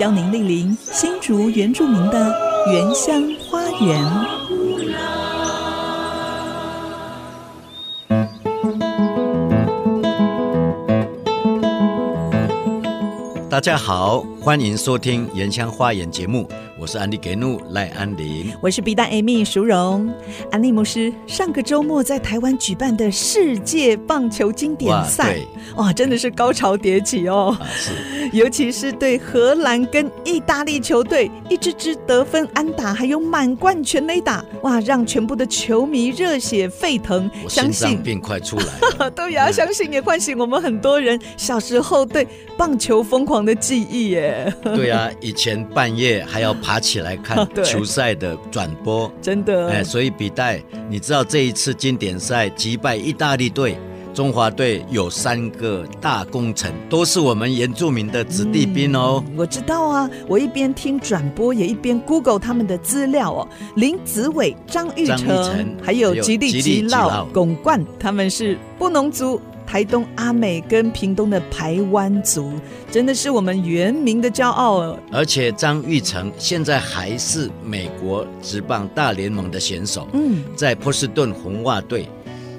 邀您莅临新竹原住民的原乡花园。大家好，欢迎收听《原乡花园》节目。我是安利给怒赖安林，我是 B 站 Amy 淑荣。安利牧师上个周末在台湾举办的世界棒球经典赛，哇，哇，真的是高潮迭起哦。啊、是，尤其是对荷兰跟意大利球队，一支支得分安打，还有满贯全垒打，哇，让全部的球迷热血沸腾。相信病快出来了，对呀，相信也唤醒我们很多人小时候对棒球疯狂的记忆耶。对、啊，以前半夜还要爬。起来看 球赛的转播，真的哎，所以比代，你知道这一次经典赛击败意大利队，中华队有三个大功臣，都是我们原住民的子弟兵哦。嗯、我知道啊，我一边听转播，也一边 Google 他们的资料哦。林子伟、张玉成，还有吉利吉老、巩冠，他们是布农族。台东阿美跟屏东的排湾族，真的是我们原民的骄傲哦。而且张玉成现在还是美国职棒大联盟的选手，嗯，在波士顿红袜队。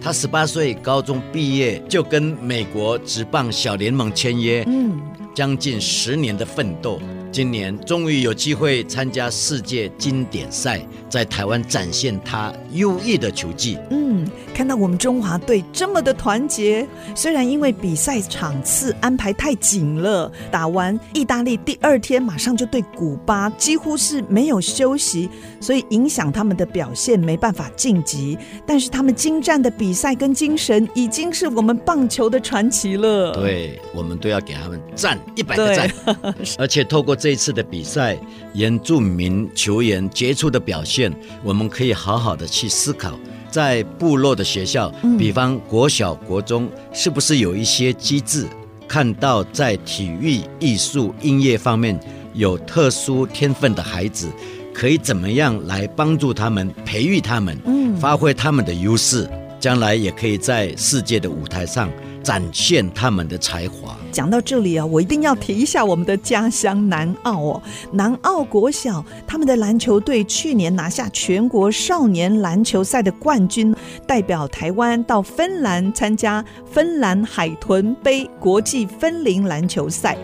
他十八岁高中毕业就跟美国职棒小联盟签约，嗯，将近十年的奋斗。今年终于有机会参加世界经典赛，在台湾展现他优异的球技。嗯，看到我们中华队这么的团结，虽然因为比赛场次安排太紧了，打完意大利第二天马上就对古巴，几乎是没有休息，所以影响他们的表现，没办法晋级。但是他们精湛的比赛跟精神，已经是我们棒球的传奇了。对，我们都要给他们赞一百个赞，而且透过。这一次的比赛，原住民球员杰出的表现，我们可以好好的去思考，在部落的学校，比方国小、国中，是不是有一些机制，看到在体育、艺术、音乐方面有特殊天分的孩子，可以怎么样来帮助他们、培育他们，发挥他们的优势，将来也可以在世界的舞台上。展现他们的才华。讲到这里啊，我一定要提一下我们的家乡南澳哦。南澳国小他们的篮球队去年拿下全国少年篮球赛的冠军，代表台湾到芬兰参加芬兰海豚杯国际芬林篮球赛。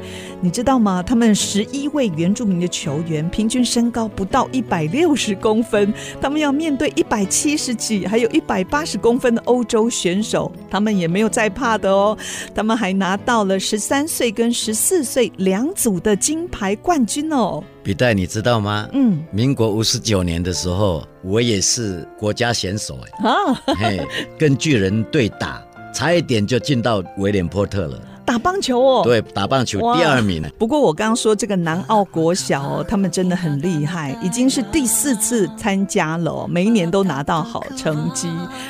你知道吗？他们十一位原住民的球员平均身高不到一百六十公分，他们要面对一百七十几，还有一百八十公分的欧洲选手，他们也没有在怕的哦。他们还拿到了十三岁跟十四岁两组的金牌冠军哦。比代，你知道吗？嗯，民国五十九年的时候，我也是国家选手哎，啊，嘿，跟巨人对打，差一点就进到威廉波特了。打棒球哦，对，打棒球第二名呢。不过我刚刚说这个南澳国小哦，他们真的很厉害，已经是第四次参加了哦，每一年都拿到好成绩。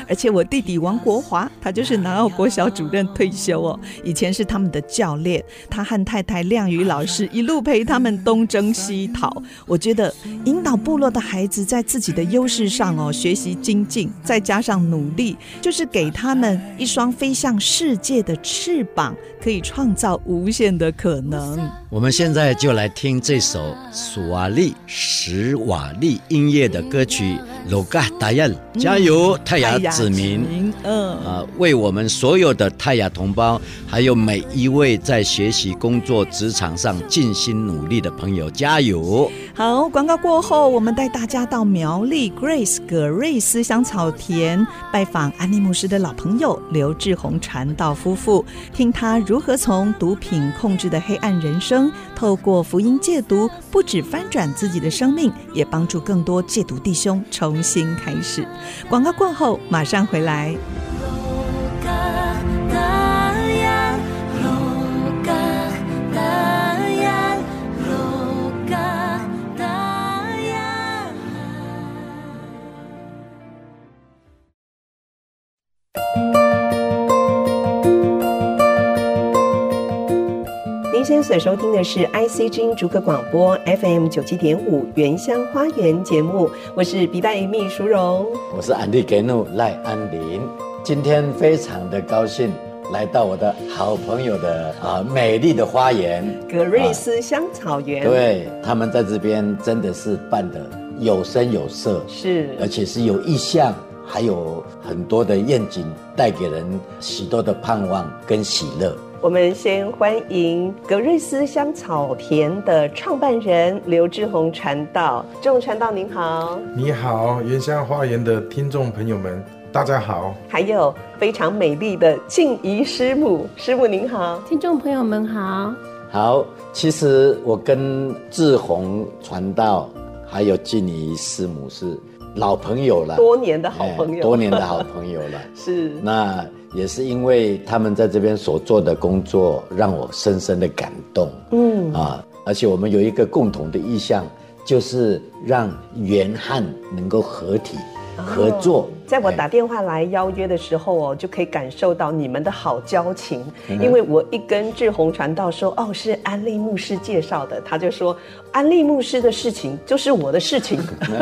而且我弟弟王国华，他就是南澳国小主任退休哦，以前是他们的教练，他和太太亮宇老师一路陪他们东征西讨。我觉得引导部落的孩子在自己的优势上哦学习精进，再加上努力，就是给他们一双飞向世界的翅膀。可以创造无限的可能。我们现在就来听这首苏瓦利史瓦利音乐的歌曲《罗嘎达亚》，加油，泰雅子民！嗯，啊，为我们所有的泰雅同胞，还有每一位在学习、工作、职场上尽心努力的朋友，加油！好，广告过后，我们带大家到苗栗 Grace 葛瑞斯香草田拜访安利牧师的老朋友刘志宏传道夫妇，听他如何从毒品控制的黑暗人生，透过福音戒毒，不止翻转自己的生命，也帮助更多戒毒弟兄重新开始。广告过后，马上回来。您所收听的是 IC 之音逐客广播 FM 九七点五原乡花园节目，我是笔袋秘书荣，我是安迪格努赖安林，今天非常的高兴来到我的好朋友的啊美丽的花园。格瑞斯香草园，啊、对他们在这边真的是办的有声有色，是。而且是有意向，还有很多的愿景，带给人许多的盼望跟喜乐。我们先欢迎格瑞斯香草田的创办人刘志宏传道。志宏传道您好，你好，原乡花园的听众朋友们，大家好。还有非常美丽的静怡师母，师母您好，听众朋友们好。好，其实我跟志宏传道还有静怡师母是老朋友了，多年的好朋友，哎、多年的好朋友了。是那。也是因为他们在这边所做的工作，让我深深的感动。嗯啊，而且我们有一个共同的意向，就是让元汉能够合体。合作，在我打电话来邀约的时候哦，就可以感受到你们的好交情。因为我一跟志宏传道说，哦，是安利牧师介绍的，他就说，安利牧师的事情就是我的事情，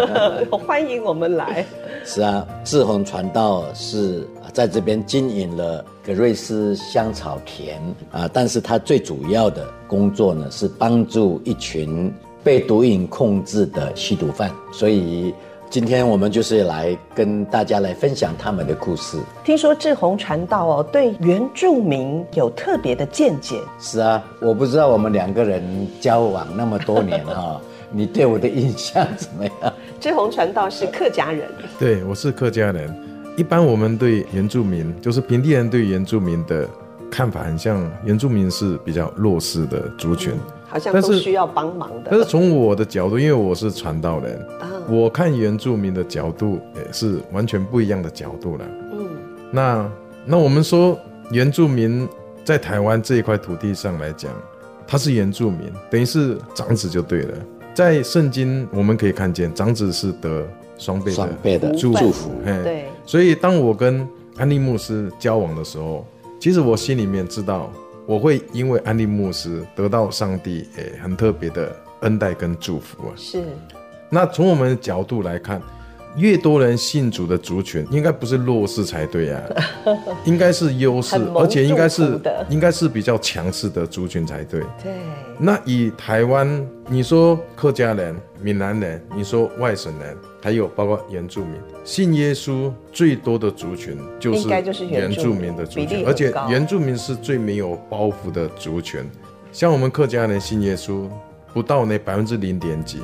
欢迎我们来。是啊，志宏传道是在这边经营了格瑞斯香草田啊，但是他最主要的工作呢，是帮助一群被毒瘾控制的吸毒犯，所以。今天我们就是来跟大家来分享他们的故事。听说志宏传道哦，对原住民有特别的见解。是啊，我不知道我们两个人交往那么多年哈、哦，你对我的印象怎么样？志宏传道是客家人。对，我是客家人。一般我们对原住民，就是平地人对原住民的看法，很像原住民是比较弱势的族群。嗯好像都需要帮忙的。但是从我的角度，因为我是传道人，啊、我看原住民的角度也是完全不一样的角度了。嗯，那那我们说原住民在台湾这一块土地上来讲，他是原住民，等于是长子就对了。在圣经我们可以看见，长子是得双倍的双倍的祝福。对，所以当我跟安利牧师交往的时候，其实我心里面知道。我会因为安利牧师得到上帝诶很特别的恩待跟祝福啊。是。那从我们的角度来看，越多人信主的族群，应该不是弱势才对啊，应该是优势，而且应该是应该是比较强势的族群才对。对。那以台湾，你说客家人、闽南人，你说外省人。还有包括原住民信耶稣最多的族群，就是原住民的族群，而且原住民是最没有包袱的族群。像我们客家人信耶稣不到那百分之零点几，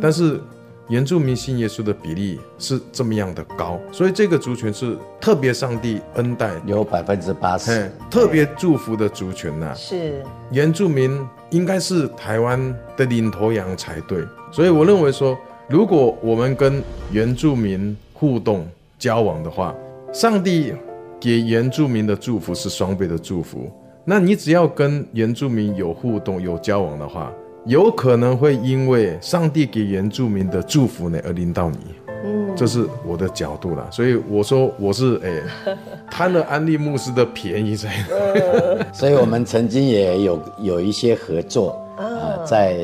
但是原住民信耶稣的比例是这么样的高，所以这个族群是特别上帝恩待，有百分之八十，特别祝福的族群呐、啊。是原住民应该是台湾的领头羊才对，所以我认为说。如果我们跟原住民互动交往的话，上帝给原住民的祝福是双倍的祝福。那你只要跟原住民有互动、有交往的话，有可能会因为上帝给原住民的祝福呢而临到你。嗯，这是我的角度啦。所以我说我是哎 贪了安利牧师的便宜在。所以我们曾经也有有一些合作啊、呃，在。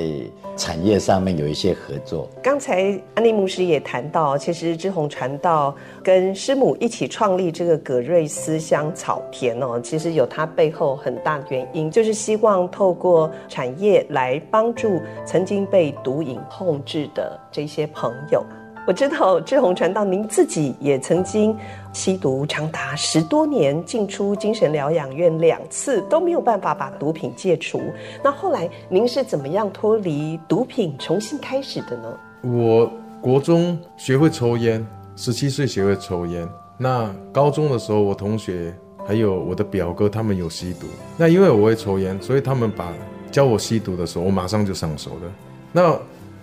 产业上面有一些合作。刚才安利牧师也谈到，其实志宏传道跟师母一起创立这个葛瑞斯香草田哦，其实有它背后很大的原因，就是希望透过产业来帮助曾经被毒瘾控制的这些朋友。我知道志宏传道，您自己也曾经吸毒长达十多年，进出精神疗养院两次都没有办法把毒品戒除。那后来您是怎么样脱离毒品，重新开始的呢？我国中学会抽烟，十七岁学会抽烟。那高中的时候，我同学还有我的表哥他们有吸毒。那因为我会抽烟，所以他们把教我吸毒的时候，我马上就上手了。那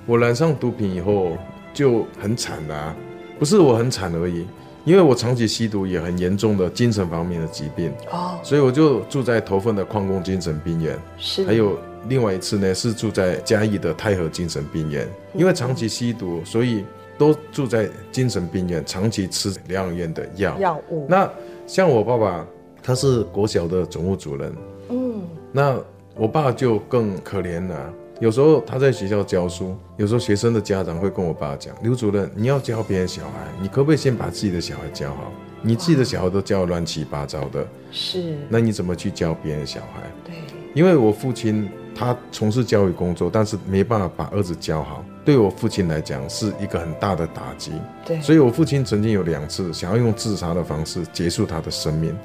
我染上毒品以后。就很惨的啊，不是我很惨而已，因为我长期吸毒，也很严重的精神方面的疾病哦，所以我就住在头份的矿工精神病院，是，还有另外一次呢是住在嘉义的太和精神病院，因为长期吸毒，所以都住在精神病院，长期吃疗养院的药。药物。那像我爸爸，他是国小的总务主任，嗯，那我爸就更可怜了。有时候他在学校教书，有时候学生的家长会跟我爸讲：“刘主任，你要教别人小孩，你可不可以先把自己的小孩教好？你自己的小孩都教乱七八糟的，是，那你怎么去教别人小孩？”对，因为我父亲他从事教育工作，但是没办法把儿子教好，对我父亲来讲是一个很大的打击。对，所以我父亲曾经有两次想要用自杀的方式结束他的生命。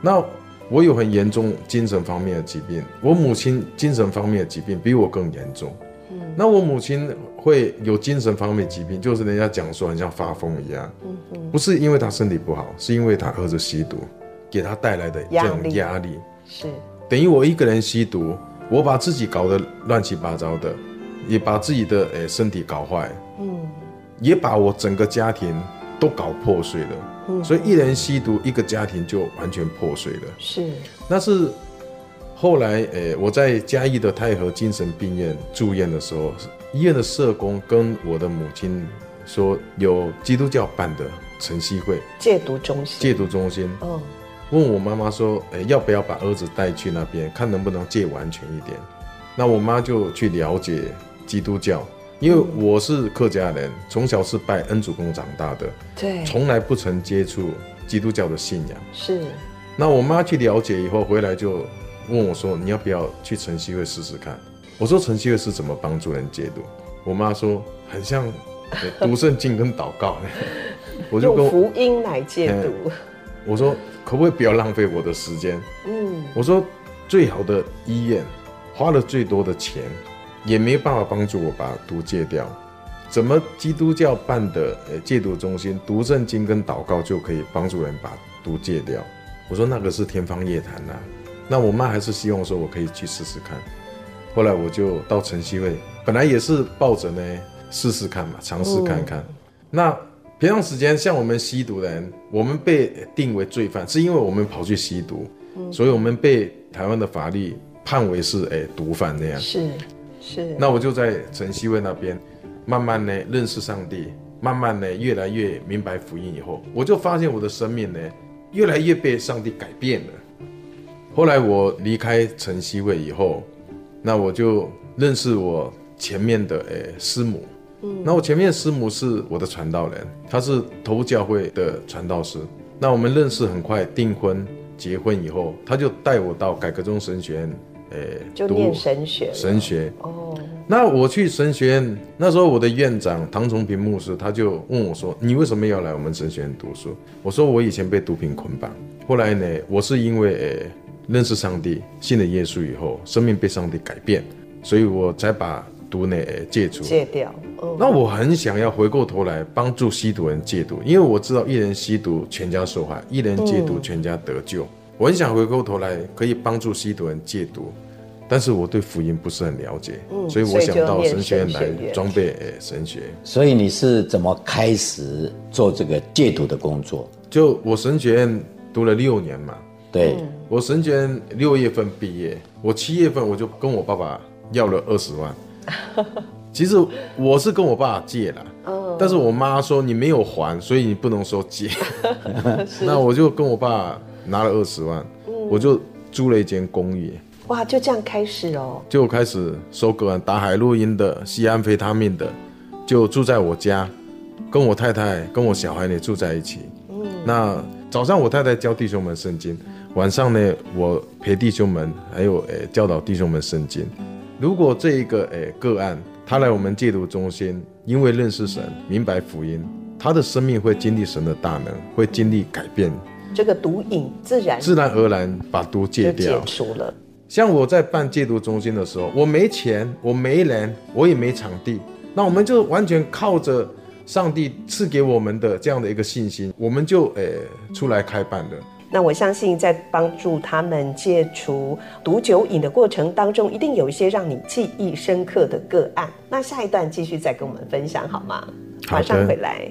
那我有很严重精神方面的疾病，我母亲精神方面的疾病比我更严重。嗯，那我母亲会有精神方面疾病，就是人家讲说很像发疯一样。嗯嗯，不是因为她身体不好，是因为她儿子吸毒，给她带来的这种压力。是，等于我一个人吸毒，我把自己搞得乱七八糟的，也把自己的诶身体搞坏。嗯，也把我整个家庭都搞破碎了。所以一人吸毒，一个家庭就完全破碎了。是，那是后来，诶，我在嘉义的太和精神病院住院的时候，医院的社工跟我的母亲说，有基督教办的晨曦会戒毒中心。戒毒中心，嗯，问我妈妈说，诶，要不要把儿子带去那边，看能不能戒完全一点？那我妈就去了解基督教。因为我是客家人，从小是拜恩主公长大的，对，从来不曾接触基督教的信仰。是，那我妈去了解以后回来就问我说：“你要不要去晨曦会试试看？”我说：“晨曦会是怎么帮助人戒毒？”我妈说：“很像 读圣经跟祷告。”我就跟用福音来戒毒。我说：“可不可以不要浪费我的时间？”嗯，我说：“最好的医院，花了最多的钱。”也没办法帮助我把毒戒掉，怎么基督教办的呃戒毒中心读圣经跟祷告就可以帮助人把毒戒掉？我说那个是天方夜谭呐。那我妈还是希望说我可以去试试看。后来我就到晨曦会，本来也是抱着呢试试看嘛，尝试看看。嗯、那平常时间像我们吸毒的人，我们被定为罪犯，是因为我们跑去吸毒，嗯、所以我们被台湾的法律判为是哎毒贩那样。是。是，那我就在晨曦会那边，慢慢呢认识上帝，慢慢呢越来越明白福音以后，我就发现我的生命呢越来越被上帝改变了。后来我离开晨曦会以后，那我就认识我前面的诶师母，嗯，那我前面师母是我的传道人，他是头教会的传道师。那我们认识很快订婚结婚以后，他就带我到改革中神学院。诶，就念神学，神学哦。那我去神学院，那时候我的院长唐崇平牧师他就问我说：“你为什么要来我们神学院读书？”我说：“我以前被毒品捆绑，后来呢，我是因为诶认识上帝，信了耶稣以后，生命被上帝改变，所以我才把毒呢戒除戒掉。哦，那我很想要回过头来帮助吸毒人戒毒，因为我知道一人吸毒全家受害，一人戒毒全家得救。嗯我很想回过头来可以帮助吸毒人戒毒，但是我对福音不是很了解，嗯、所以我想到神学院来装备诶神学。所以你是怎么开始做这个戒毒的工作？就我神学院读了六年嘛，对，我神学院六月份毕业，我七月份我就跟我爸爸要了二十万。其实我是跟我爸爸借了，哦、但是我妈说你没有还，所以你不能说借。那我就跟我爸。拿了二十万，嗯、我就租了一间公寓。哇，就这样开始哦，就开始收个案，打海洛因的，吸安非他命的，就住在我家，跟我太太跟我小孩呢住在一起。嗯，那早上我太太教弟兄们圣经，晚上呢我陪弟兄们，还有诶、欸、教导弟兄们圣经。如果这一个诶、欸、个案，他来我们戒毒中心，因为认识神，明白福音，他的生命会经历神的大能，会经历改变。这个毒瘾自然自然而然把毒戒掉，戒除了。像我在办戒毒中心的时候，我没钱，我没人，我也没场地，那我们就完全靠着上帝赐给我们的这样的一个信心，我们就诶、欸、出来开办了。那我相信在帮助他们戒除毒酒瘾的过程当中，一定有一些让你记忆深刻的个案。那下一段继续再跟我们分享好吗？马上回来。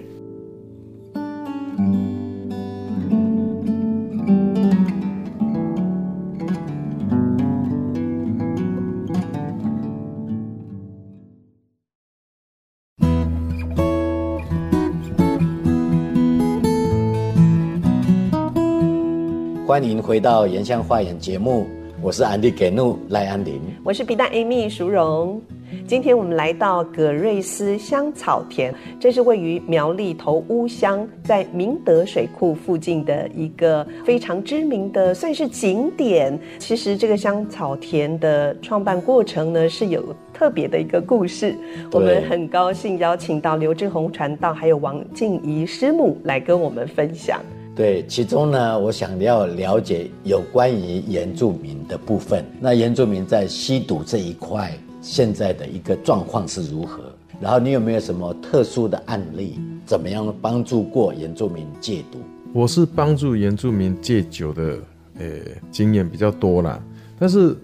欢迎回到《原乡花园》节目，我是安迪给怒赖安林，我是皮蛋 Amy 淑荣。今天我们来到葛瑞斯香草田，这是位于苗栗头屋乡，在明德水库附近的一个非常知名的算是景点。其实这个香草田的创办过程呢，是有特别的一个故事。我们很高兴邀请到刘志宏传道还有王静怡师母来跟我们分享。对，其中呢，我想要了解有关于原住民的部分。那原住民在吸毒这一块，现在的一个状况是如何？然后你有没有什么特殊的案例？怎么样帮助过原住民戒毒？我是帮助原住民戒酒的，呃，经验比较多啦。但是，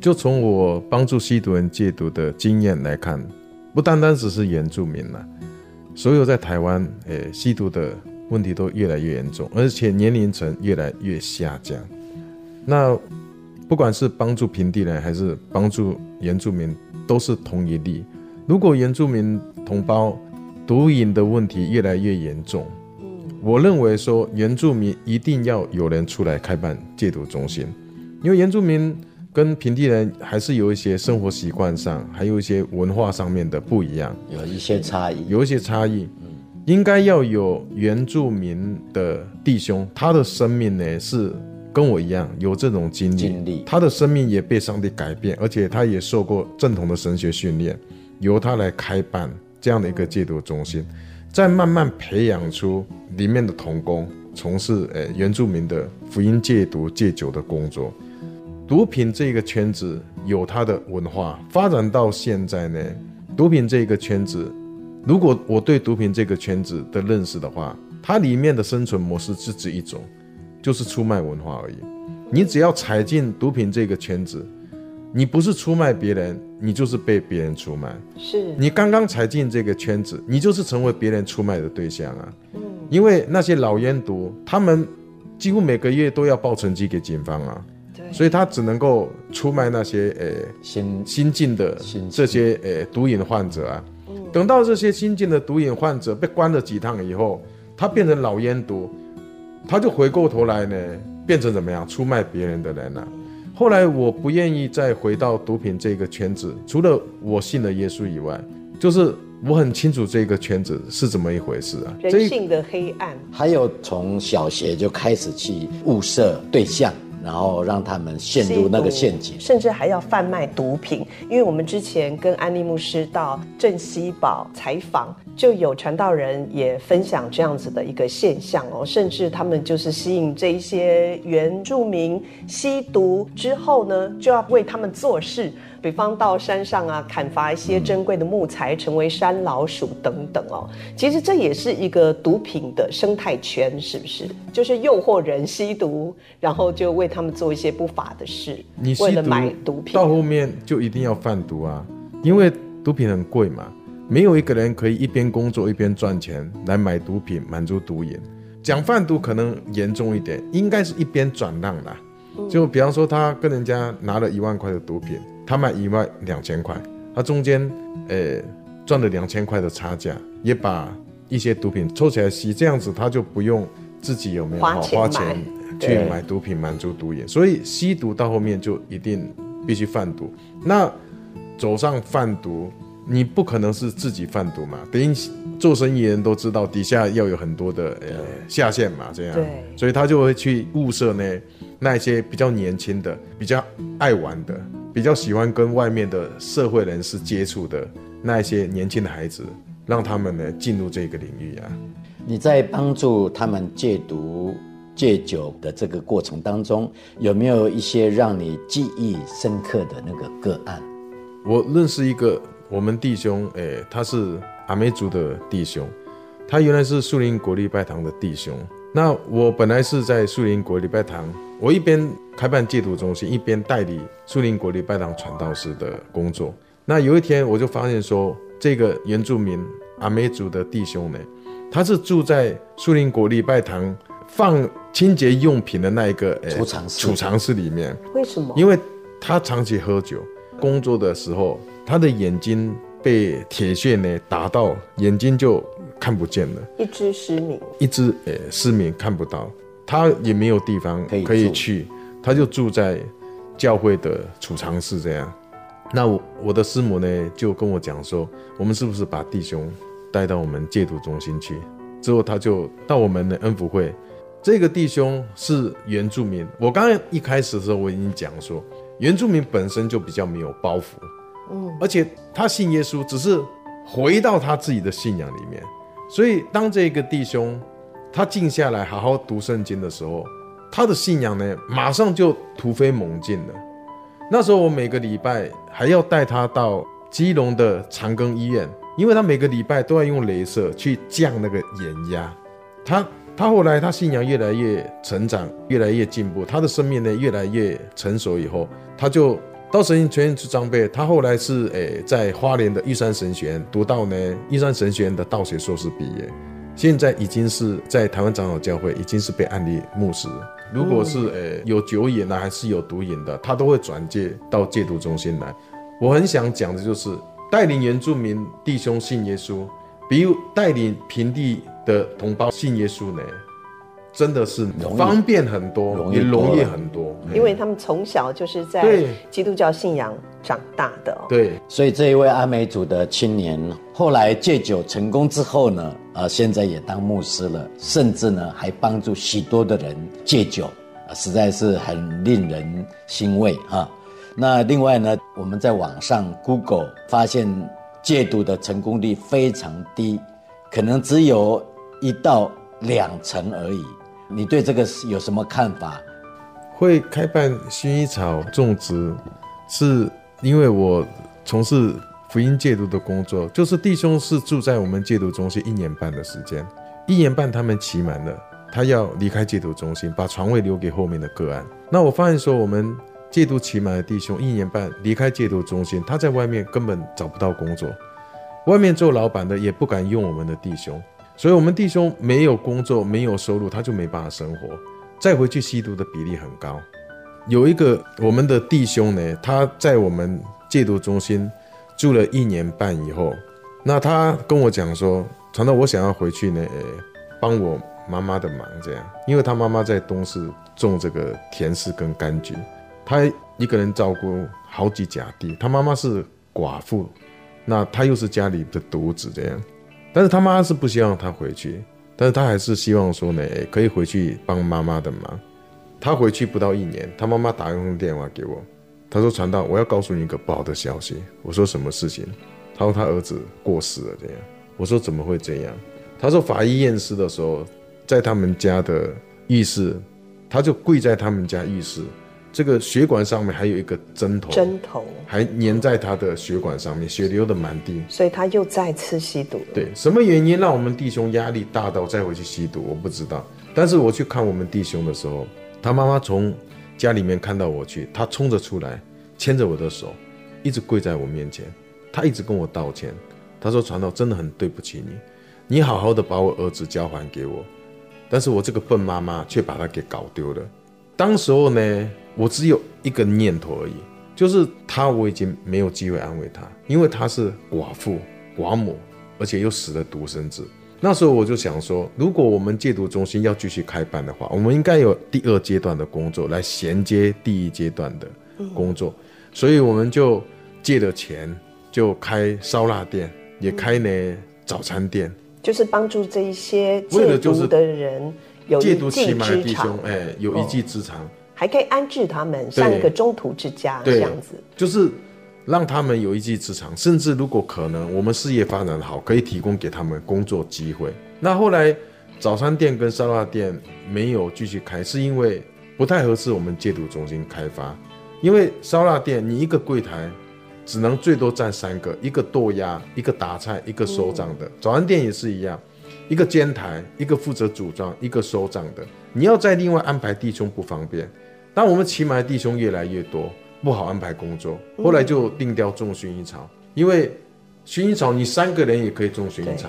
就从我帮助吸毒人戒毒的经验来看，不单单只是原住民啦，所有在台湾，呃，吸毒的。问题都越来越严重，而且年龄层越来越下降。那不管是帮助平地人还是帮助原住民，都是同一例。如果原住民同胞毒瘾的问题越来越严重，我认为说原住民一定要有人出来开办戒毒中心，因为原住民跟平地人还是有一些生活习惯上，还有一些文化上面的不一样，有一些差异，有一些差异。应该要有原住民的弟兄，他的生命呢是跟我一样有这种经历，经历他的生命也被上帝改变，而且他也受过正统的神学训练，由他来开办这样的一个戒毒中心，再慢慢培养出里面的童工，从事诶原住民的福音戒毒戒酒的工作。毒品这个圈子有它的文化，发展到现在呢，毒品这个圈子。如果我对毒品这个圈子的认识的话，它里面的生存模式只只一种，就是出卖文化而已。你只要踩进毒品这个圈子，你不是出卖别人，你就是被别人出卖。是你刚刚踩进这个圈子，你就是成为别人出卖的对象啊。嗯，因为那些老烟毒，他们几乎每个月都要报成绩给警方啊。对，所以他只能够出卖那些呃新新进的这些呃毒瘾患者啊。等到这些新进的毒瘾患者被关了几趟以后，他变成老烟毒，他就回过头来呢，变成怎么样出卖别人的人了。后来我不愿意再回到毒品这个圈子，除了我信了耶稣以外，就是我很清楚这个圈子是怎么一回事啊，人性的黑暗。还有从小学就开始去物色对象。然后让他们陷入那个陷阱，甚至还要贩卖毒品。因为我们之前跟安利牧师到镇西堡采访，就有传道人也分享这样子的一个现象哦，甚至他们就是吸引这一些原住民吸毒之后呢，就要为他们做事。比方到山上啊，砍伐一些珍贵的木材，成为山老鼠等等哦。其实这也是一个毒品的生态圈，是不是？就是诱惑人吸毒，然后就为他们做一些不法的事。你为了买毒品，到后面就一定要贩毒啊，因为毒品很贵嘛，没有一个人可以一边工作一边赚钱来买毒品满足毒瘾。讲贩毒可能严重一点，应该是一边转让啦。就比方说，他跟人家拿了一万块的毒品。他卖一万两千块，他中间，呃，赚了两千块的差价，也把一些毒品抽起来吸，这样子他就不用自己有没有花钱，花钱去买毒品满足毒瘾，所以吸毒到后面就一定必须贩毒。那走上贩毒，你不可能是自己贩毒嘛？等于做生意人都知道底下要有很多的呃下线嘛，这样，所以他就会去物色呢那一些比较年轻的、比较爱玩的。比较喜欢跟外面的社会人士接触的那一些年轻的孩子，让他们呢进入这个领域啊。你在帮助他们戒毒戒酒的这个过程当中，有没有一些让你记忆深刻的那个个案？我认识一个我们弟兄，诶、欸，他是阿美族的弟兄，他原来是树林国立拜堂的弟兄。那我本来是在树林国立拜堂，我一边开办戒毒中心，一边代理树林国立拜堂传道士的工作。那有一天，我就发现说，这个原住民阿美族的弟兄呢，他是住在树林国立拜堂放清洁用品的那一个储藏室储藏室里面。为什么？因为他长期喝酒，工作的时候，他的眼睛被铁线呢打到，眼睛就。看不见了，一只失明，一只呃失明看不到，他也没有地方可以去，他就住在教会的储藏室这样。那我我的师母呢就跟我讲说，我们是不是把弟兄带到我们戒毒中心去？之后他就到我们的恩福会。这个弟兄是原住民，我刚刚一开始的时候我已经讲说，原住民本身就比较没有包袱，而且他信耶稣，只是回到他自己的信仰里面。所以当这个弟兄他静下来好好读圣经的时候，他的信仰呢马上就突飞猛进了。那时候我每个礼拜还要带他到基隆的长庚医院，因为他每个礼拜都要用镭射去降那个眼压，他。他后来，他信仰越来越成长，越来越进步，他的生命呢越来越成熟。以后，他就到神学院去装备。他后来是诶、在花莲的玉山神学院读到呢玉山神学院的道学硕士毕业，现在已经是在台湾长老教会已经是被安立牧师。如果是诶、有酒瘾呢，还是有毒瘾的，他都会转介到戒毒中心来。我很想讲的就是带领原住民弟兄信耶稣，比如带领平地。的同胞信耶稣呢，真的是方便很多，容也容易很多，因为他们从小就是在基督教信仰长大的。对，所以这一位阿美族的青年后来戒酒成功之后呢，啊，现在也当牧师了，甚至呢还帮助许多的人戒酒，啊，实在是很令人欣慰啊。那另外呢，我们在网上 Google 发现戒毒的成功率非常低，可能只有。一到两成而已，你对这个是有什么看法？会开办薰衣草种植，是因为我从事福音戒毒的工作，就是弟兄是住在我们戒毒中心一年半的时间，一年半他们期满了，他要离开戒毒中心，把床位留给后面的个案。那我发现说，我们戒毒期满的弟兄一年半离开戒毒中心，他在外面根本找不到工作，外面做老板的也不敢用我们的弟兄。所以，我们弟兄没有工作，没有收入，他就没办法生活。再回去吸毒的比例很高。有一个我们的弟兄呢，他在我们戒毒中心住了一年半以后，那他跟我讲说：“传道，我想要回去呢，帮我妈妈的忙，这样，因为他妈妈在东市种这个甜柿跟柑橘，他一个人照顾好几甲地，他妈妈是寡妇，那他又是家里的独子，这样。”但是他妈是不希望他回去，但是他还是希望说呢，可以回去帮妈妈的忙。他回去不到一年，他妈妈打一通电话给我，他说：“传道，我要告诉你一个不好的消息。”我说：“什么事情？”他说：“他儿子过世了。”这样，我说：“怎么会这样？”他说：“法医验尸的时候，在他们家的浴室，他就跪在他们家浴室。”这个血管上面还有一个针头，针头还粘在他的血管上面，血流的蛮低，所以他又再次吸毒了。对，什么原因让我们弟兄压力大到再回去吸毒？我不知道。但是我去看我们弟兄的时候，他妈妈从家里面看到我去，他冲着出来，牵着我的手，一直跪在我面前，他一直跟我道歉。他说：“传道真的很对不起你，你好好的把我儿子交还给我，但是我这个笨妈妈却把他给搞丢了。”当时候呢。我只有一个念头而已，就是他我已经没有机会安慰他，因为他是寡妇寡母，而且又死了独生子。那时候我就想说，如果我们戒毒中心要继续开办的话，我们应该有第二阶段的工作来衔接第一阶段的工作，所以我们就借了钱，就开烧腊店，也开呢早餐店，就是帮助这一些戒毒的人有戒毒期满的弟兄，哎，有一技之长。哦还可以安置他们，像一个中途之家这样子，就是让他们有一技之长，甚至如果可能，我们事业发展的好，可以提供给他们工作机会。那后来早餐店跟烧腊店没有继续开，是因为不太合适我们戒毒中心开发。因为烧腊店你一个柜台只能最多站三个，一个剁鸭，一个打菜，一个收账的。嗯、早餐店也是一样，一个监台，一个负责组装，一个收账的。你要再另外安排弟兄不方便。当我们骑马的弟兄越来越多，不好安排工作，后来就定调种薰衣草，因为薰衣草你三个人也可以种薰衣草，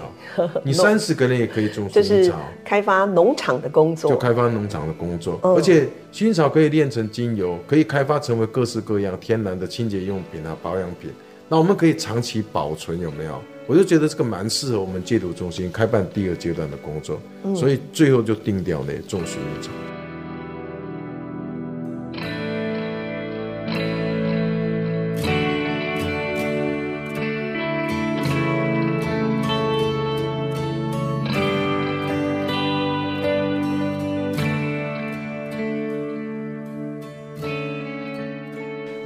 你三十个人也可以种薰衣草，就是开发农场的工作，就开发农场的工作，而且薰衣草可以炼成精油，可以开发成为各式各样天然的清洁用品啊、保养品，那我们可以长期保存，有没有？我就觉得这个蛮适合我们戒毒中心开办第二阶段的工作，所以最后就定掉呢种薰衣草。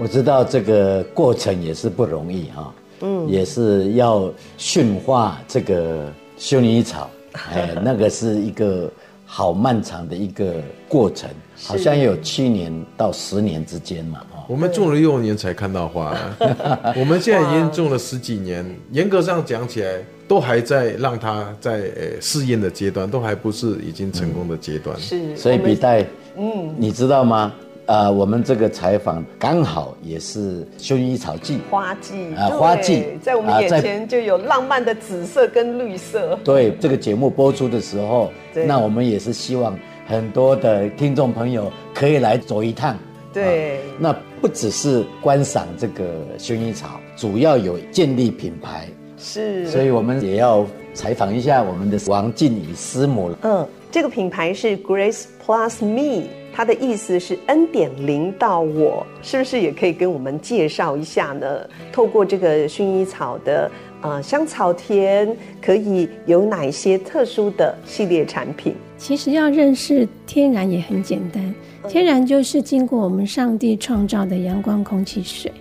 知道这个过程也是不容易哈，嗯，也是要驯化这个薰衣草，哎，那个是一个好漫长的一个过程，好像有七年到十年之间嘛，哈。我们种了六年才看到花，我们现在已经种了十几年，严格上讲起来，都还在让它在呃试验的阶段，都还不是已经成功的阶段。是，所以比代，嗯，你知道吗？呃，我们这个采访刚好也是薰衣草季，花季啊，花季在我们眼前就有浪漫的紫色跟绿色。对，这个节目播出的时候，那我们也是希望很多的听众朋友可以来走一趟。对，那不只是观赏这个薰衣草，主要有建立品牌。是，所以我们也要采访一下我们的王静仪师母。嗯，这个品牌是 Grace Plus Me。它的意思是恩典临到我，是不是也可以跟我们介绍一下呢？透过这个薰衣草的呃香草田，可以有哪些特殊的系列产品？其实要认识天然也很简单，天然就是经过我们上帝创造的阳光、空气、水，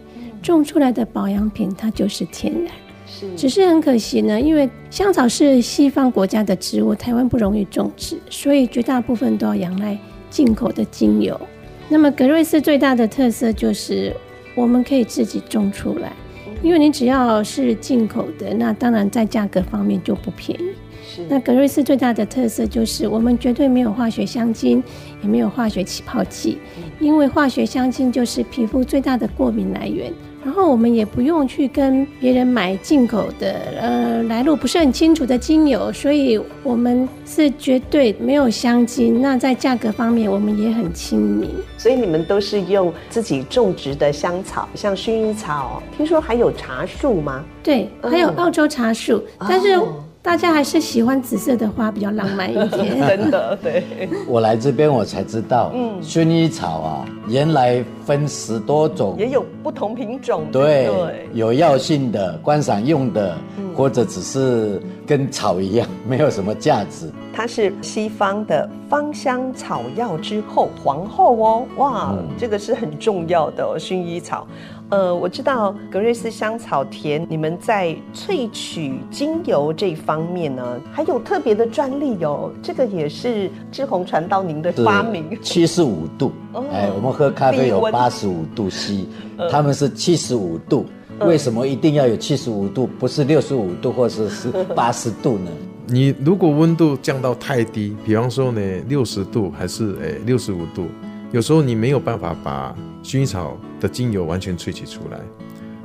种出来的保养品，它就是天然。是，只是很可惜呢，因为香草是西方国家的植物，台湾不容易种植，所以绝大部分都要仰赖。进口的精油，那么格瑞斯最大的特色就是我们可以自己种出来，因为你只要是进口的，那当然在价格方面就不便宜。是，那格瑞斯最大的特色就是我们绝对没有化学香精，也没有化学起泡剂，因为化学香精就是皮肤最大的过敏来源。然后我们也不用去跟别人买进口的，呃，来路不是很清楚的精油，所以我们是绝对没有香精。那在价格方面，我们也很亲民。所以你们都是用自己种植的香草，像薰衣草，听说还有茶树吗？对，还有澳洲茶树，哦、但是。大家还是喜欢紫色的花比较浪漫一点，真的对。我来这边我才知道，嗯，薰衣草啊，原来分十多种，也有不同品种，对，对有药性的、观赏用的，嗯、或者只是跟草一样，没有什么价值。它是西方的芳香草药之后皇后哦，哇，嗯、这个是很重要的哦，薰衣草。呃，我知道格瑞斯香草田，你们在萃取精油这方面呢，还有特别的专利哦。这个也是志宏传到您的发明。七十五度，哦、哎，我们喝咖啡有八十五度 C，温他们是七十五度。呃、为什么一定要有七十五度，不是六十五度或者是 八十度呢？你如果温度降到太低，比方说呢六十度还是哎六十五度，有时候你没有办法把薰衣草的精油完全萃取出来，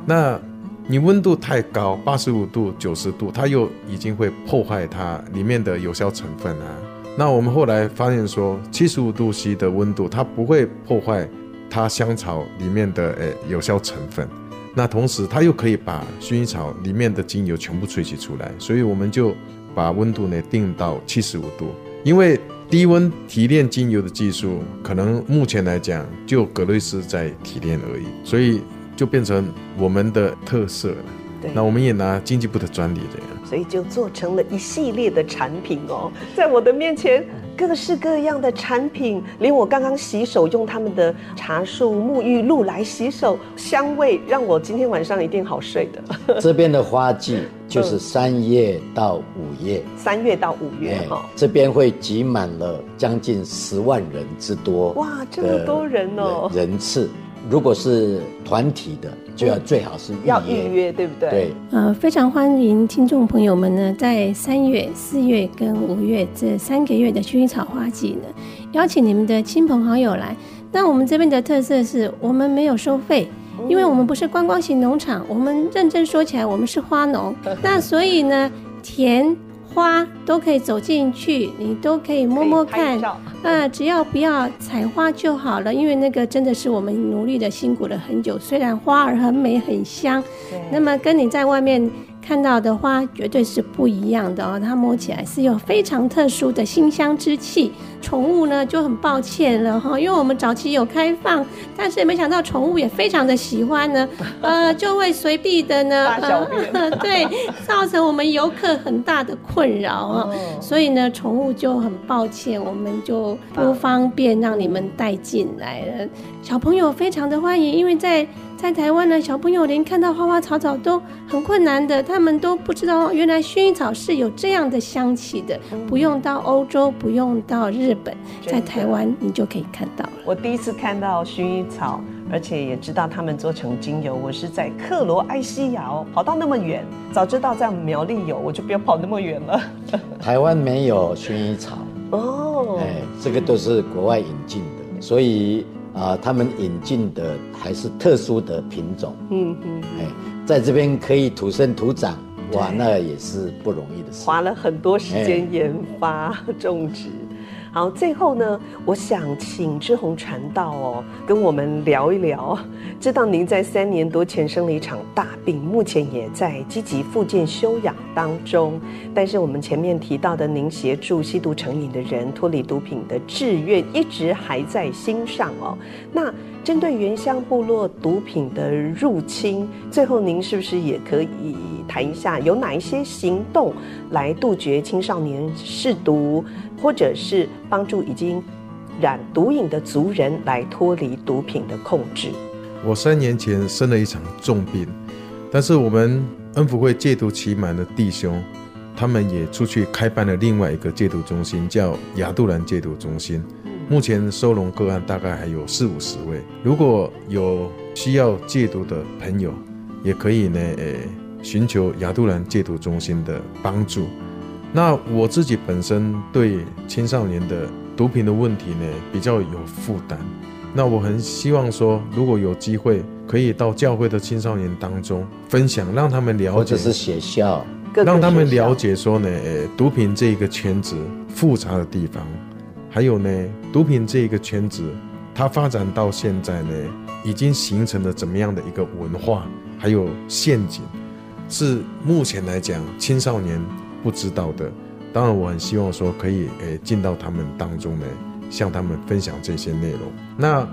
那你温度太高，八十五度、九十度，它又已经会破坏它里面的有效成分啊。那我们后来发现说，七十五度 C 的温度，它不会破坏它香草里面的诶有效成分。那同时，它又可以把薰衣草里面的精油全部萃取出来，所以我们就把温度呢定到七十五度，因为。低温提炼精油的技术，可能目前来讲就格瑞斯在提炼而已，所以就变成我们的特色了。对，那我们也拿经济部的专利这样，所以就做成了一系列的产品哦，在我的面前。各式各样的产品，连我刚刚洗手用他们的茶树沐浴露来洗手，香味让我今天晚上一定好睡的。这边的花季就是三月到五月，三月到五月哈，这边会挤满了将近十万人之多。哇，这么多人哦，人次。如果是团体的，就要最好是预约，要预约，对不对？对，呃，非常欢迎听众朋友们呢，在三月、四月跟五月这三个月的薰衣草花季呢，邀请你们的亲朋好友来。那我们这边的特色是我们没有收费，因为我们不是观光型农场，我们认真说起来，我们是花农。那所以呢，田。花都可以走进去，你都可以摸摸看，啊，只要不要采花就好了，因为那个真的是我们努力的辛苦了很久。虽然花儿很美很香，那么跟你在外面。看到的花绝对是不一样的哦，它摸起来是有非常特殊的馨香之气。宠物呢就很抱歉了哈，因为我们早期有开放，但是没想到宠物也非常的喜欢呢，呃，就会随地的呢，呃，对，造成我们游客很大的困扰啊。所以呢，宠物就很抱歉，我们就不方便让你们带进来了。小朋友非常的欢迎，因为在在台湾呢，小朋友连看到花花草草都很困难的，他们都不知道原来薰衣草是有这样的香气的，不用到欧洲，不用到日本，在台湾你就可以看到了。我第一次看到薰衣草，而且也知道他们做成精油，我是在克罗埃西亚哦，跑到那么远，早知道在苗栗有，我就不要跑那么远了。台湾没有薰衣草哦，哎，这个都是国外引进的，所以。啊，他们引进的还是特殊的品种，嗯嗯，哎，在这边可以土生土长，哇，那也是不容易的事，花了很多时间研发种植。好，最后呢，我想请志宏传道哦，跟我们聊一聊。知道您在三年多前生了一场大病，目前也在积极复健休养当中。但是我们前面提到的，您协助吸毒成瘾的人脱离毒品的志愿，一直还在心上哦。那针对原乡部落毒品的入侵，最后您是不是也可以谈一下，有哪一些行动来杜绝青少年试毒？或者是帮助已经染毒瘾的族人来脱离毒品的控制。我三年前生了一场重病，但是我们恩福会戒毒期满的弟兄，他们也出去开办了另外一个戒毒中心，叫亚杜兰戒毒中心。目前收容个案大概还有四五十位。如果有需要戒毒的朋友，也可以呢，诶，寻求亚杜兰戒毒中心的帮助。那我自己本身对青少年的毒品的问题呢，比较有负担。那我很希望说，如果有机会，可以到教会的青少年当中分享，让他们了解，或者是学校，让他们了解说呢，毒品这一个圈子复杂的地方，还有呢，毒品这一个圈子它发展到现在呢，已经形成了怎么样的一个文化，还有陷阱，是目前来讲青少年。不知道的，当然我很希望说可以诶进到他们当中呢，向他们分享这些内容。那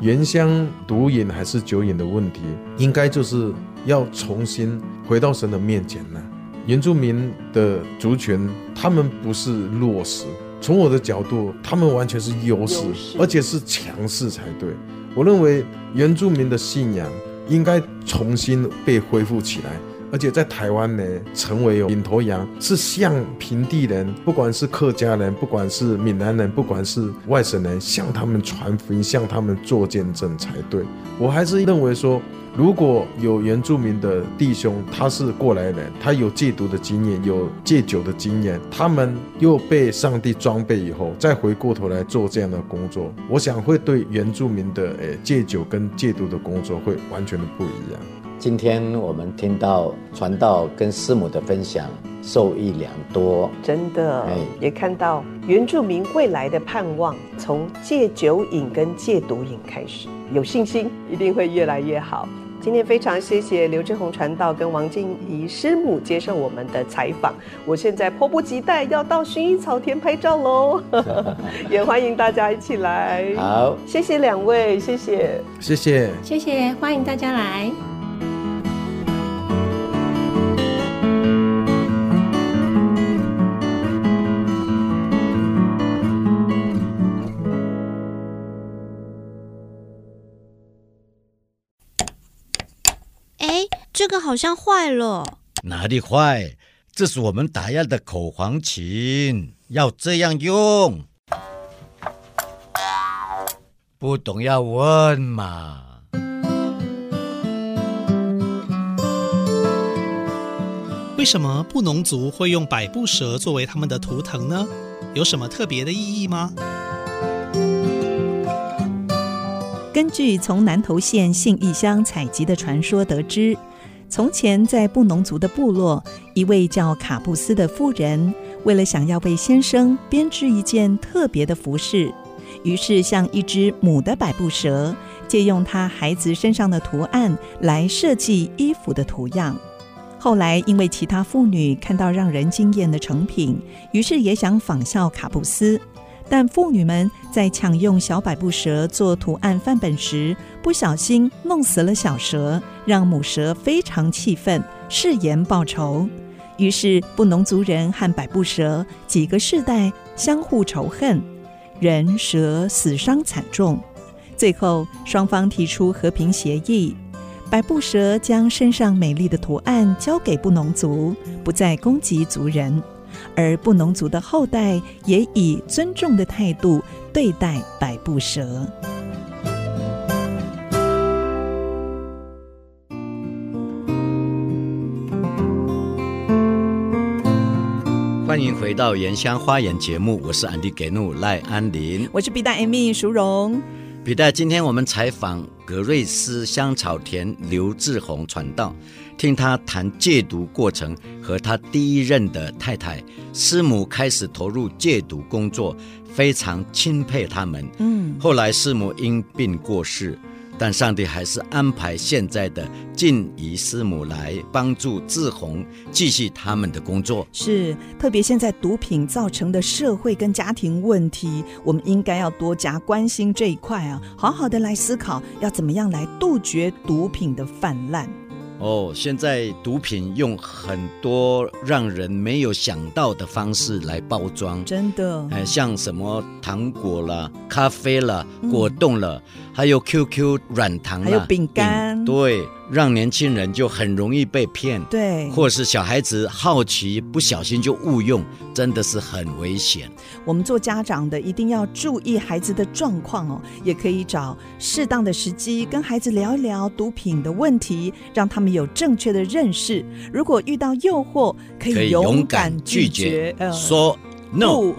原乡毒瘾还是酒瘾的问题，应该就是要重新回到神的面前呢。原住民的族群，他们不是弱势，从我的角度，他们完全是优势，而且是强势才对。我认为原住民的信仰应该重新被恢复起来。而且在台湾呢，成为领头羊，是向平地人，不管是客家人，不管是闽南人，不管是外省人，向他们传福音，向他们做见证才对。我还是认为说，如果有原住民的弟兄，他是过来人，他有戒毒的经验，有戒酒的经验，他们又被上帝装备以后，再回过头来做这样的工作，我想会对原住民的诶戒酒跟戒毒的工作会完全的不一样。今天我们听到传道跟师母的分享，受益良多。真的，也看到原住民未来的盼望，从戒酒瘾跟戒毒瘾开始，有信心一定会越来越好。今天非常谢谢刘志宏传道跟王静怡师母接受我们的采访，我现在迫不及待要到薰衣草田拍照喽，也欢迎大家一起来。好，谢谢两位，谢谢，谢谢，谢谢，欢迎大家来。这个好像坏了，哪里坏？这是我们打样的口簧琴，要这样用。不懂要问嘛。为什么布农族会用百步蛇作为他们的图腾呢？有什么特别的意义吗？根据从南投县信义乡采集的传说得知。从前，在布农族的部落，一位叫卡布斯的妇人，为了想要为先生编织一件特别的服饰，于是向一只母的百步蛇借用他孩子身上的图案来设计衣服的图样。后来，因为其他妇女看到让人惊艳的成品，于是也想仿效卡布斯。但妇女们在抢用小百步蛇做图案范本时，不小心弄死了小蛇，让母蛇非常气愤，誓言报仇。于是布农族人和百步蛇几个世代相互仇恨，人蛇死伤惨重。最后双方提出和平协议，百步蛇将身上美丽的图案交给布农族，不再攻击族人，而布农族的后代也以尊重的态度对待百步蛇。欢迎回到《原乡花园》节目，我是安迪给怒赖安林，我是皮带 Amy 淑荣。皮带，今天我们采访葛瑞斯香草田刘志宏传道，听他谈戒毒过程和他第一任的太太师母开始投入戒毒工作，非常钦佩他们。嗯，后来师母因病过世。但上帝还是安排现在的静怡师母来帮助志宏继续他们的工作。是，特别现在毒品造成的社会跟家庭问题，我们应该要多加关心这一块啊，好好的来思考要怎么样来杜绝毒品的泛滥。哦，现在毒品用很多让人没有想到的方式来包装，真的，哎，像什么糖果啦、咖啡啦、果冻了。嗯还有 QQ 软糖、啊，还有饼干，对，让年轻人就很容易被骗，对，或是小孩子好奇不小心就误用，真的是很危险。我们做家长的一定要注意孩子的状况哦，也可以找适当的时机跟孩子聊一聊毒品的问题，让他们有正确的认识。如果遇到诱惑，可以勇敢拒绝，呃、说。No，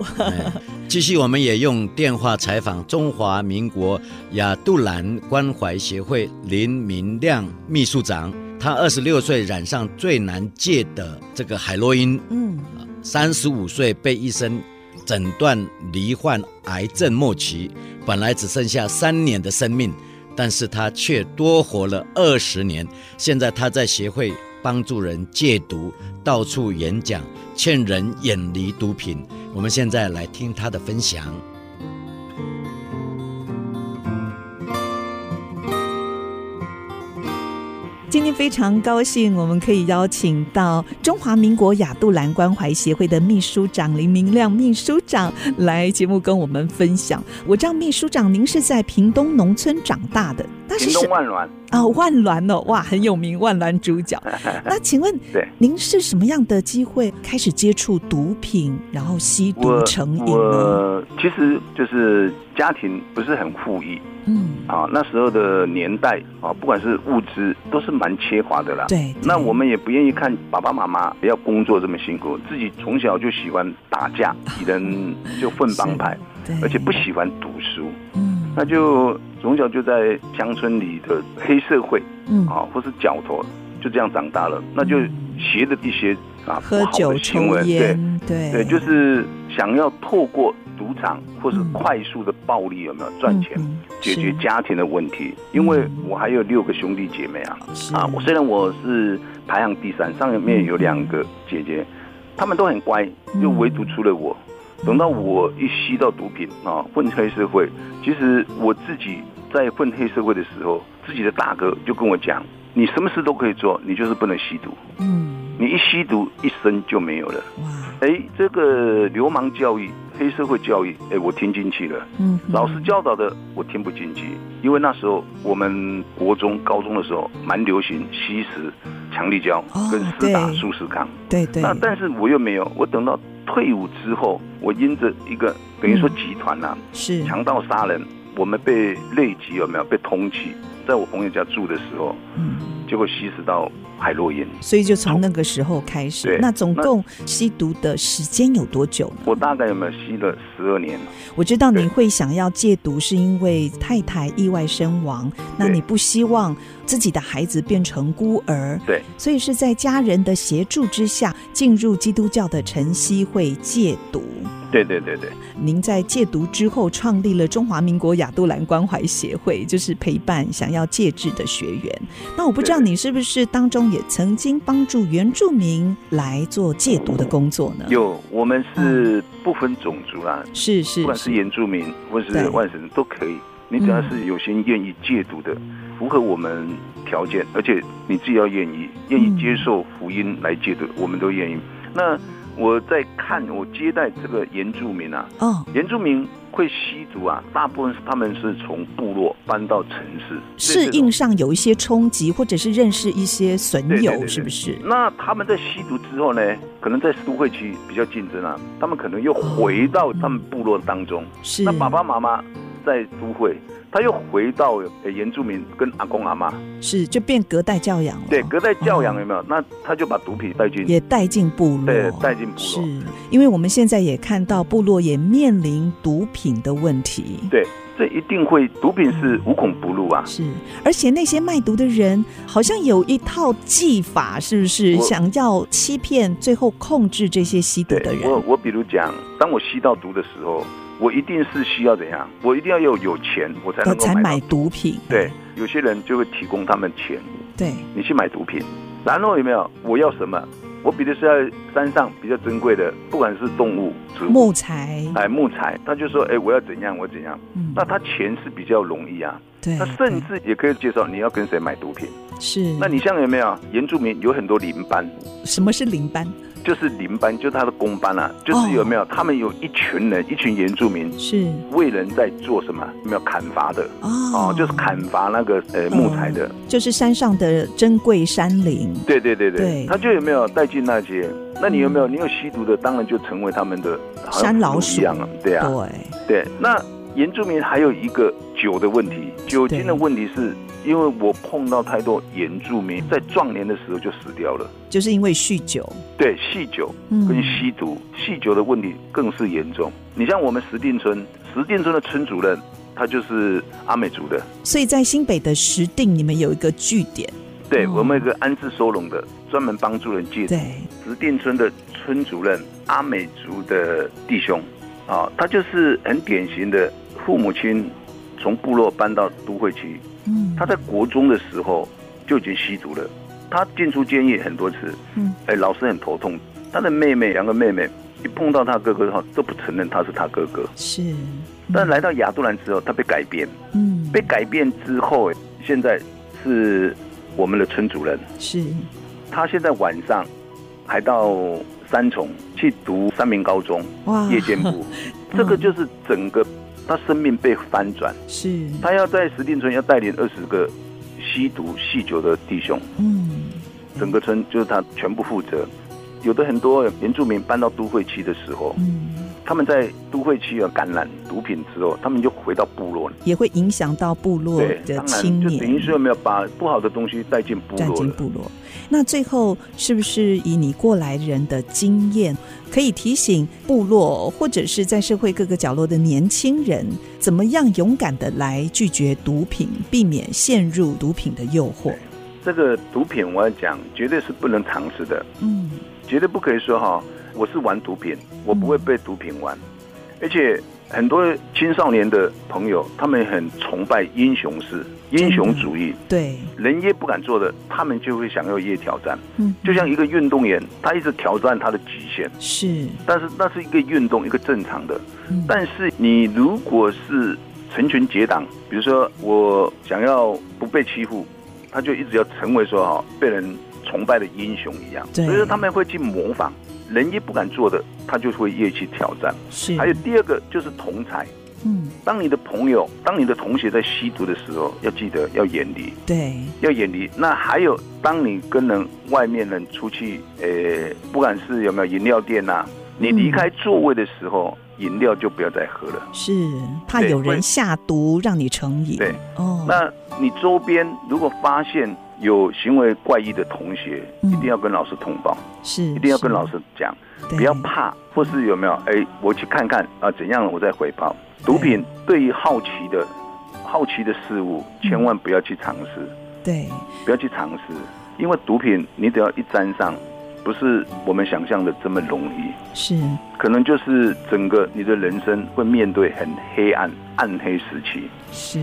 继续，我们也用电话采访中华民国亚杜兰关怀协会林明亮秘书长。他二十六岁染上最难戒的这个海洛因，嗯，三十五岁被医生诊断罹患癌症末期，本来只剩下三年的生命，但是他却多活了二十年。现在他在协会帮助人戒毒，到处演讲，劝人远离毒品。我们现在来听他的分享。今天非常高兴，我们可以邀请到中华民国亚杜兰关怀协会的秘书长林明亮秘书长来节目跟我们分享。我知道秘书长您是在屏东农村长大的，那是屏东万峦啊，万峦哦，哇，很有名，万峦主角。那请问，对，您是什么样的机会开始接触毒品，然后吸毒成瘾呢？我其实就是家庭不是很富裕。嗯啊，那时候的年代啊，不管是物资都是蛮缺乏的啦。对，那我们也不愿意看爸爸妈妈要工作这么辛苦，自己从小就喜欢打架，与人就混帮派，而且不喜欢读书。嗯，那就从小就在乡村里的黑社会，嗯啊，或是角头，就这样长大了。那就学的一些啊喝酒、行为，对对，就是想要透过。赌场或是快速的暴力有没有赚钱，解决家庭的问题？因为我还有六个兄弟姐妹啊，啊，我虽然我是排行第三，上面有两个姐姐，他们都很乖，就唯独除了我。等到我一吸到毒品啊，混黑社会，其实我自己在混黑社会的时候，自己的大哥就跟我讲：你什么事都可以做，你就是不能吸毒。嗯，你一吸毒，一生就没有了。哇，哎，这个流氓教育。黑社会教育，哎，我听进去了。嗯，老师教导的我听不进去，因为那时候我们国中、高中的时候蛮流行吸食强力胶跟施打速食康。对对。那但是我又没有，我等到退伍之后，我因着一个等于说集团呐、啊，是。强盗杀人，我们被累及有没有？被通缉？在我朋友家住的时候，嗯，就会吸食到。海洛因，所以就从那个时候开始。对，那总共吸毒的时间有多久呢？我大概有没有吸了十二年？我知道你会想要戒毒，是因为太太意外身亡，那你不希望自己的孩子变成孤儿，对，所以是在家人的协助之下进入基督教的晨曦会戒毒。对对对对，您在戒毒之后创立了中华民国亚杜兰关怀协会，就是陪伴想要戒治的学员。那我不知道你是不是当中也曾经帮助原住民来做戒毒的工作呢？有，我们是不分种族啦，是是，不管是原住民或是外省人都可以。你只要是有心愿意戒毒的，符合我们条件，而且你自己要愿意愿意接受福音来戒毒，我们都愿意。那我在看，我接待这个原住民啊，哦，原住民会吸毒啊，大部分是他们是从部落搬到城市，适应上有一些冲击，或者是认识一些损友，对对对对。是不是？那他们在吸毒之后呢，可能在都会区比较竞争啊，他们可能又回到他们部落当中，是。那爸爸妈妈在都会。他又回到原住民跟阿公阿妈，是就变隔代教养了。对，隔代教养有没有？哦、那他就把毒品带进，也带进部落，对，带进部落。是因为我们现在也看到部落也面临毒品的问题。对，这一定会，毒品是无孔不入啊。是，而且那些卖毒的人好像有一套技法，是不是想要欺骗，最后控制这些吸毒的人？我我比如讲，当我吸到毒的时候。我一定是需要怎样？我一定要有有钱，我才能够买，买毒品。对，有些人就会提供他们钱，对，你去买毒品。然后有没有？我要什么？我比如是在山上比较珍贵的，不管是动物、植物、木材，哎，木材，他就说，哎，我要怎样？我怎样？嗯，那他钱是比较容易啊。对，他甚至也可以介绍你要跟谁买毒品。是。那你像有没有？原住民有很多领班。什么是领班？就是领班，就是他的工班啊，就是有没有？他们有一群人，一群原住民是为人在做什么？有没有砍伐的哦，就是砍伐那个呃木材的，就是山上的珍贵山林。对对对对，他就有没有带进那些？那你有没有？你有吸毒的，当然就成为他们的山老鼠一样啊，对啊，对对。那原住民还有一个酒的问题，酒精的问题是。因为我碰到太多原住民在壮年的时候就死掉了，就是因为酗酒。对，酗酒跟吸毒，酗酒的问题更是严重。你像我们石碇村，石碇村的村主任，他就是阿美族的。所以在新北的石定，你们有一个据点。对，我们有一个安置收容的，专门帮助人戒毒。对，石碇村的村主任，阿美族的弟兄，啊，他就是很典型的父母亲从部落搬到都会区。嗯，他在国中的时候就已经吸毒了，他进出监狱很多次。嗯，哎，老师很头痛。他的妹妹，两个妹妹，一碰到他哥哥的话，都不承认他是他哥哥。是，但来到亚都兰之后，他被改变。嗯，被改变之后，现在是我们的村主任。是，他现在晚上还到三重去读三民高中哇夜间部，这个就是整个。他生命被翻转，是他要在石定村要带领二十个吸毒酗酒的弟兄，嗯，整个村就是他全部负责。有的很多原住民搬到都会区的时候，嗯，他们在都会区啊感染毒品之后，他们就回到部落，也会影响到部落的青年。就等于说有没有把不好的东西带进部落？带进部落。那最后是不是以你过来人的经验，可以提醒部落或者是在社会各个角落的年轻人，怎么样勇敢的来拒绝毒品，避免陷入毒品的诱惑？这个毒品我要讲，绝对是不能尝试的。嗯。绝对不可以说哈，我是玩毒品，我不会被毒品玩。而且很多青少年的朋友，他们很崇拜英雄式、英雄主义。对，人越不敢做的，他们就会想要越挑战。嗯，就像一个运动员，他一直挑战他的极限。是，但是那是一个运动，一个正常的。但是你如果是成群结党，比如说我想要不被欺负，他就一直要成为说哈被人。崇拜的英雄一样，所以说他们会去模仿，人越不敢做的，他就会越去挑战。是，还有第二个就是同才，嗯，当你的朋友、当你的同学在吸毒的时候，要记得要远离，对，要远离。那还有，当你跟人外面人出去，呃，不管是有没有饮料店呐、啊，你离开座位的时候，饮、嗯、料就不要再喝了，是怕有人下毒让你成瘾。对，哦，那你周边如果发现。有行为怪异的同学，一定要跟老师通报，是一定要跟老师讲，不要怕，或是有没有？哎，我去看看啊，怎样我再回报。毒品对于好奇的、好奇的事物，千万不要去尝试，对，不要去尝试，因为毒品你只要一沾上，不是我们想象的这么容易，是，可能就是整个你的人生会面对很黑暗、暗黑时期，是。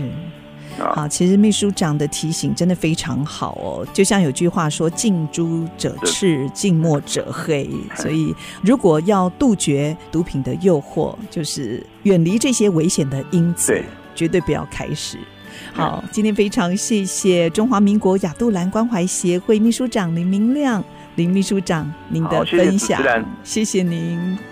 好，其实秘书长的提醒真的非常好哦。就像有句话说“近朱者赤，近墨者黑”，所以如果要杜绝毒品的诱惑，就是远离这些危险的因子，绝对不要开始。好，今天非常谢谢中华民国亚杜兰关怀协会秘书长林明亮林秘书长您的分享，谢谢，谢谢您。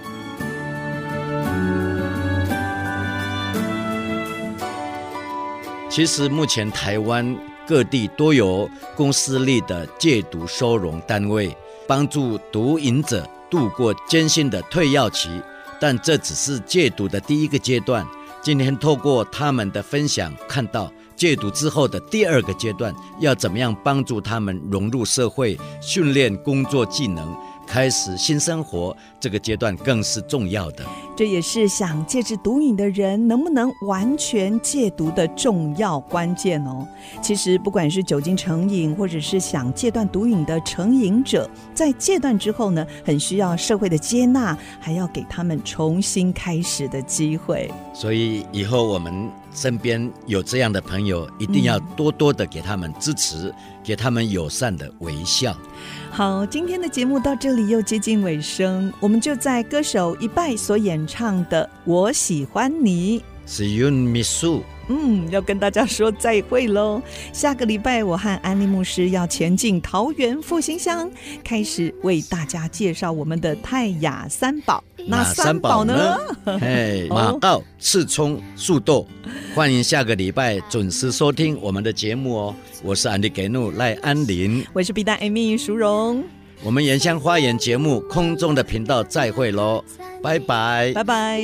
其实目前台湾各地都有公私立的戒毒收容单位，帮助毒瘾者度过艰辛的退药期，但这只是戒毒的第一个阶段。今天透过他们的分享，看到戒毒之后的第二个阶段，要怎么样帮助他们融入社会、训练工作技能。开始新生活，这个阶段更是重要的。这也是想戒治毒瘾的人能不能完全戒毒的重要关键哦。其实，不管是酒精成瘾，或者是想戒断毒瘾的成瘾者，在戒断之后呢，很需要社会的接纳，还要给他们重新开始的机会。所以，以后我们身边有这样的朋友，一定要多多的给他们支持，嗯、给他们友善的微笑。好，今天的节目到这里又接近尾声，我们就在歌手一拜所演唱的《我喜欢你》，See you, Miss Sue。嗯，要跟大家说再会喽。下个礼拜，我和安利牧师要前进桃园复兴乡，开始为大家介绍我们的泰雅三宝。那三宝呢？嘿，马告、刺葱、树豆。欢迎下个礼拜准时收听我们的节目哦。我是安迪给怒赖安林，我是 B 站 Amy 淑荣。我们原乡花园节目空中的频道再会喽，拜拜，拜拜。